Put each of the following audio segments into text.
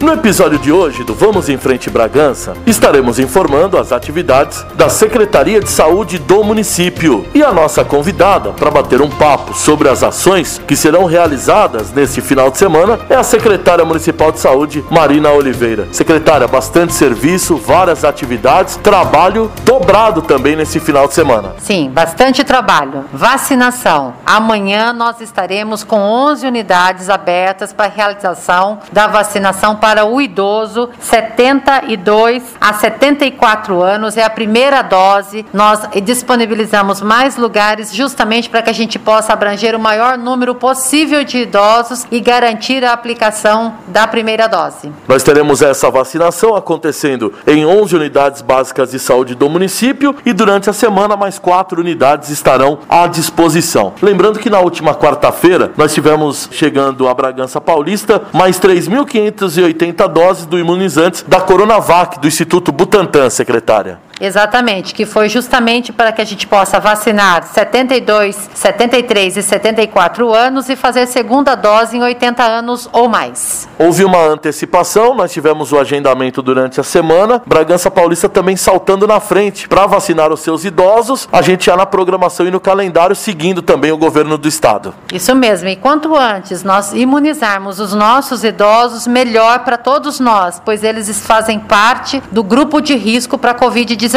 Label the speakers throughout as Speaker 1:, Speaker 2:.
Speaker 1: No episódio de hoje do Vamos em Frente Bragança, estaremos informando as atividades da Secretaria de Saúde do município e a nossa convidada para bater um papo sobre as ações que serão realizadas nesse final de semana é a secretária municipal de saúde, Marina Oliveira. Secretária, bastante serviço, várias atividades, trabalho dobrado também nesse final de semana.
Speaker 2: Sim, bastante trabalho. Vacinação. Amanhã nós estaremos com 11 unidades abertas para realização da vacinação para o idoso 72 a 74 anos. É a primeira dose. Nós disponibilizamos mais lugares justamente para que a gente possa abranger o maior número possível de idosos e garantir a aplicação da primeira dose.
Speaker 1: Nós teremos essa vacinação acontecendo em 11 unidades básicas de saúde do município e durante a semana mais quatro unidades estarão à disposição. Lembrando que na última quarta-feira nós tivemos chegando a Bragança Paulista mais 3.580 doses do imunizante da Coronavac do Instituto Butantan, secretária.
Speaker 2: Exatamente, que foi justamente para que a gente possa vacinar 72, 73 e 74 anos e fazer segunda dose em 80 anos ou mais.
Speaker 1: Houve uma antecipação, nós tivemos o agendamento durante a semana. Bragança Paulista também saltando na frente para vacinar os seus idosos. A gente já na programação e no calendário seguindo também o governo do estado.
Speaker 2: Isso mesmo, e quanto antes nós imunizarmos os nossos idosos, melhor para todos nós, pois eles fazem parte do grupo de risco para a Covid-19.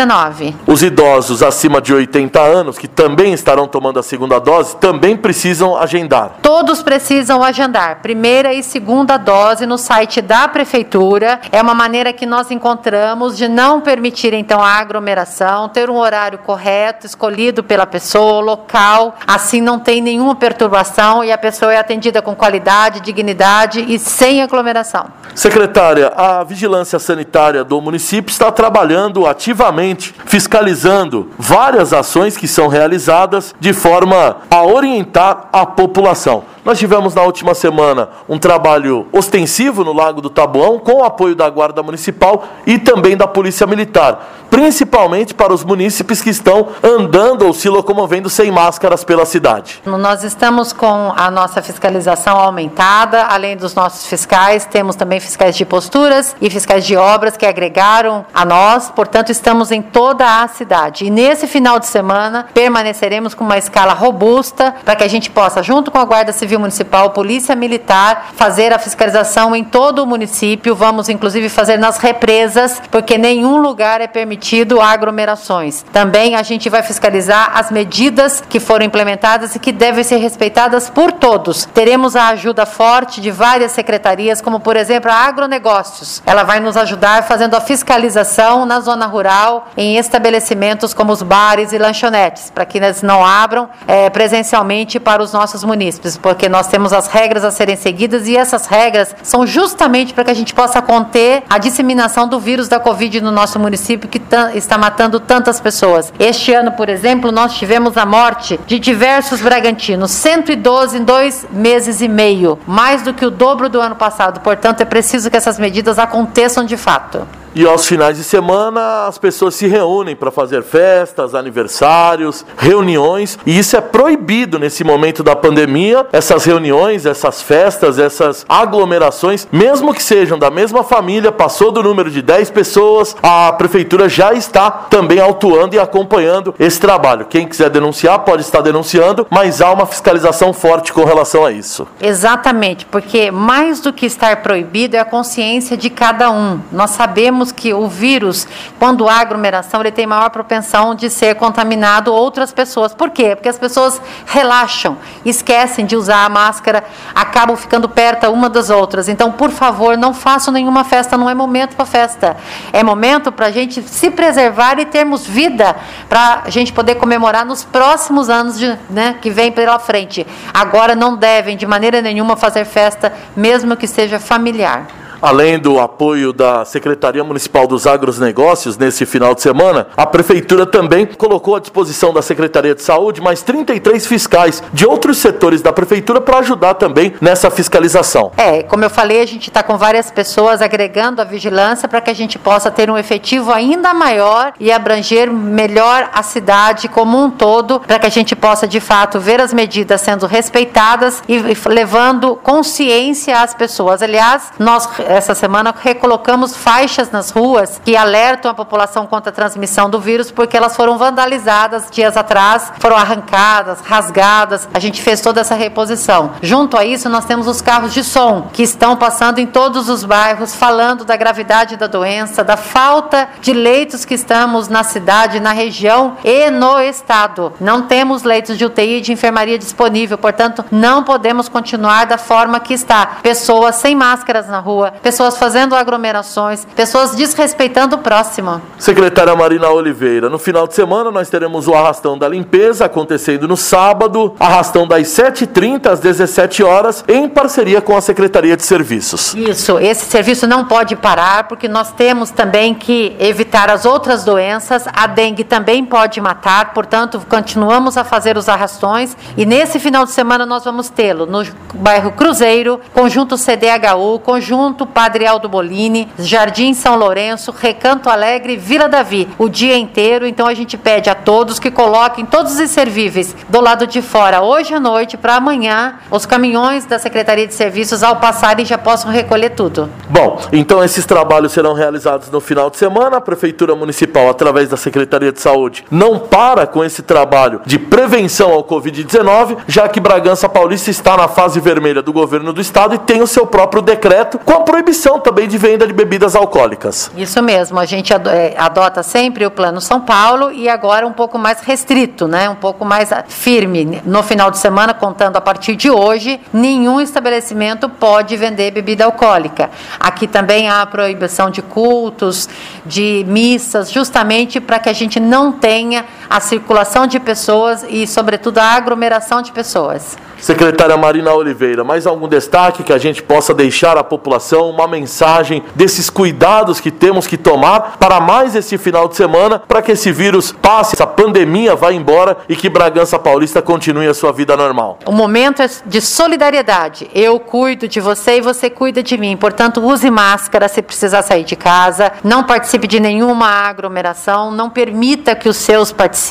Speaker 1: Os idosos acima de 80 anos, que também estarão tomando a segunda dose, também precisam agendar.
Speaker 2: Todos precisam agendar, primeira e segunda dose no site da prefeitura. É uma maneira que nós encontramos de não permitir então a aglomeração, ter um horário correto, escolhido pela pessoa, local. Assim não tem nenhuma perturbação e a pessoa é atendida com qualidade, dignidade e sem aglomeração.
Speaker 1: Secretária, a vigilância sanitária do município está trabalhando ativamente fiscalizando várias ações que são realizadas de forma a orientar a população. Nós tivemos na última semana um trabalho ostensivo no Lago do Tabuão, com o apoio da Guarda Municipal e também da Polícia Militar, principalmente para os munícipes que estão andando ou se locomovendo sem máscaras pela cidade.
Speaker 2: Nós estamos com a nossa fiscalização aumentada, além dos nossos fiscais, temos também fiscais de posturas e fiscais de obras que agregaram a nós, portanto, estamos em toda a cidade. E nesse final de semana permaneceremos com uma escala robusta para que a gente possa, junto com a Guarda Civil, Civil Municipal, Polícia Militar, fazer a fiscalização em todo o município. Vamos, inclusive, fazer nas represas, porque nenhum lugar é permitido aglomerações. Também a gente vai fiscalizar as medidas que foram implementadas e que devem ser respeitadas por todos. Teremos a ajuda forte de várias secretarias, como, por exemplo, a Agronegócios. Ela vai nos ajudar fazendo a fiscalização na zona rural, em estabelecimentos como os bares e lanchonetes, para que eles não abram é, presencialmente para os nossos munícipes, porque porque nós temos as regras a serem seguidas e essas regras são justamente para que a gente possa conter a disseminação do vírus da Covid no nosso município que está matando tantas pessoas. Este ano, por exemplo, nós tivemos a morte de diversos bragantinos, 112 em dois meses e meio, mais do que o dobro do ano passado. Portanto, é preciso que essas medidas aconteçam de fato.
Speaker 1: E aos finais de semana as pessoas se reúnem para fazer festas, aniversários, reuniões, e isso é proibido nesse momento da pandemia. Essas reuniões, essas festas, essas aglomerações, mesmo que sejam da mesma família, passou do número de 10 pessoas, a prefeitura já está também autuando e acompanhando esse trabalho. Quem quiser denunciar pode estar denunciando, mas há uma fiscalização forte com relação a isso.
Speaker 2: Exatamente, porque mais do que estar proibido é a consciência de cada um. Nós sabemos sabemos que o vírus, quando há aglomeração, ele tem maior propensão de ser contaminado outras pessoas. Por quê? Porque as pessoas relaxam, esquecem de usar a máscara, acabam ficando perto uma das outras. Então, por favor, não façam nenhuma festa, não é momento para festa. É momento para a gente se preservar e termos vida para a gente poder comemorar nos próximos anos de, né, que vem pela frente. Agora não devem de maneira nenhuma fazer festa, mesmo que seja familiar.
Speaker 1: Além do apoio da Secretaria Municipal dos Agronegócios nesse final de semana, a Prefeitura também colocou à disposição da Secretaria de Saúde mais 33 fiscais de outros setores da Prefeitura para ajudar também nessa fiscalização.
Speaker 2: É, como eu falei, a gente está com várias pessoas agregando a vigilância para que a gente possa ter um efetivo ainda maior e abranger melhor a cidade como um todo, para que a gente possa de fato ver as medidas sendo respeitadas e levando consciência às pessoas. Aliás, nós essa semana recolocamos faixas nas ruas que alertam a população contra a transmissão do vírus, porque elas foram vandalizadas dias atrás, foram arrancadas, rasgadas. A gente fez toda essa reposição. Junto a isso, nós temos os carros de som que estão passando em todos os bairros, falando da gravidade da doença, da falta de leitos que estamos na cidade, na região e no estado. Não temos leitos de UTI e de enfermaria disponível, portanto, não podemos continuar da forma que está. Pessoas sem máscaras na rua, pessoas fazendo aglomerações, pessoas desrespeitando o próximo.
Speaker 1: Secretária Marina Oliveira, no final de semana nós teremos o arrastão da limpeza acontecendo no sábado, arrastão das 7h30 às 17 horas, em parceria com a Secretaria de Serviços.
Speaker 2: Isso, esse serviço não pode parar, porque nós temos também que evitar as outras doenças. A dengue também pode matar, portanto, continuamos a fazer os arrastões e nesse final de semana nós vamos tê-lo no bairro Cruzeiro, conjunto CDHU, conjunto Padre Aldo Bolini, Jardim São Lourenço, Recanto Alegre, Vila Davi, o dia inteiro. Então a gente pede a todos que coloquem todos os servíveis do lado de fora hoje à noite para amanhã os caminhões da Secretaria de Serviços ao passarem já possam recolher tudo.
Speaker 1: Bom, então esses trabalhos serão realizados no final de semana. A Prefeitura Municipal, através da Secretaria de Saúde, não para com esse trabalho de prevenção ao Covid-19, já que Bragança Paulista está na fase vermelha do governo do estado e tem o seu próprio decreto com a proibição também de venda de bebidas alcoólicas.
Speaker 2: Isso mesmo, a gente é, adota sempre o Plano São Paulo e agora um pouco mais restrito, né? um pouco mais firme. No final de semana, contando a partir de hoje, nenhum estabelecimento pode vender bebida alcoólica. Aqui também há a proibição de cultos, de missas, justamente para que a gente não tenha a circulação de pessoas e, sobretudo, a aglomeração de pessoas.
Speaker 1: Secretária Marina Oliveira, mais algum destaque que a gente possa deixar à população, uma mensagem desses cuidados que temos que tomar para mais esse final de semana, para que esse vírus passe, essa pandemia vá embora e que Bragança Paulista continue a sua vida normal.
Speaker 2: O momento é de solidariedade. Eu cuido de você e você cuida de mim. Portanto, use máscara se precisar sair de casa, não participe de nenhuma aglomeração, não permita que os seus participem,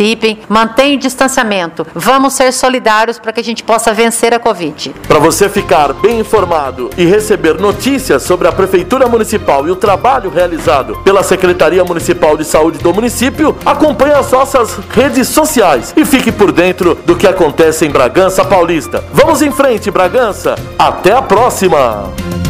Speaker 2: mantenha o distanciamento. Vamos ser solidários para que a gente possa vencer a Covid.
Speaker 1: Para você ficar bem informado e receber notícias sobre a Prefeitura Municipal e o trabalho realizado pela Secretaria Municipal de Saúde do município, acompanhe as nossas redes sociais e fique por dentro do que acontece em Bragança Paulista. Vamos em frente, Bragança! Até a próxima!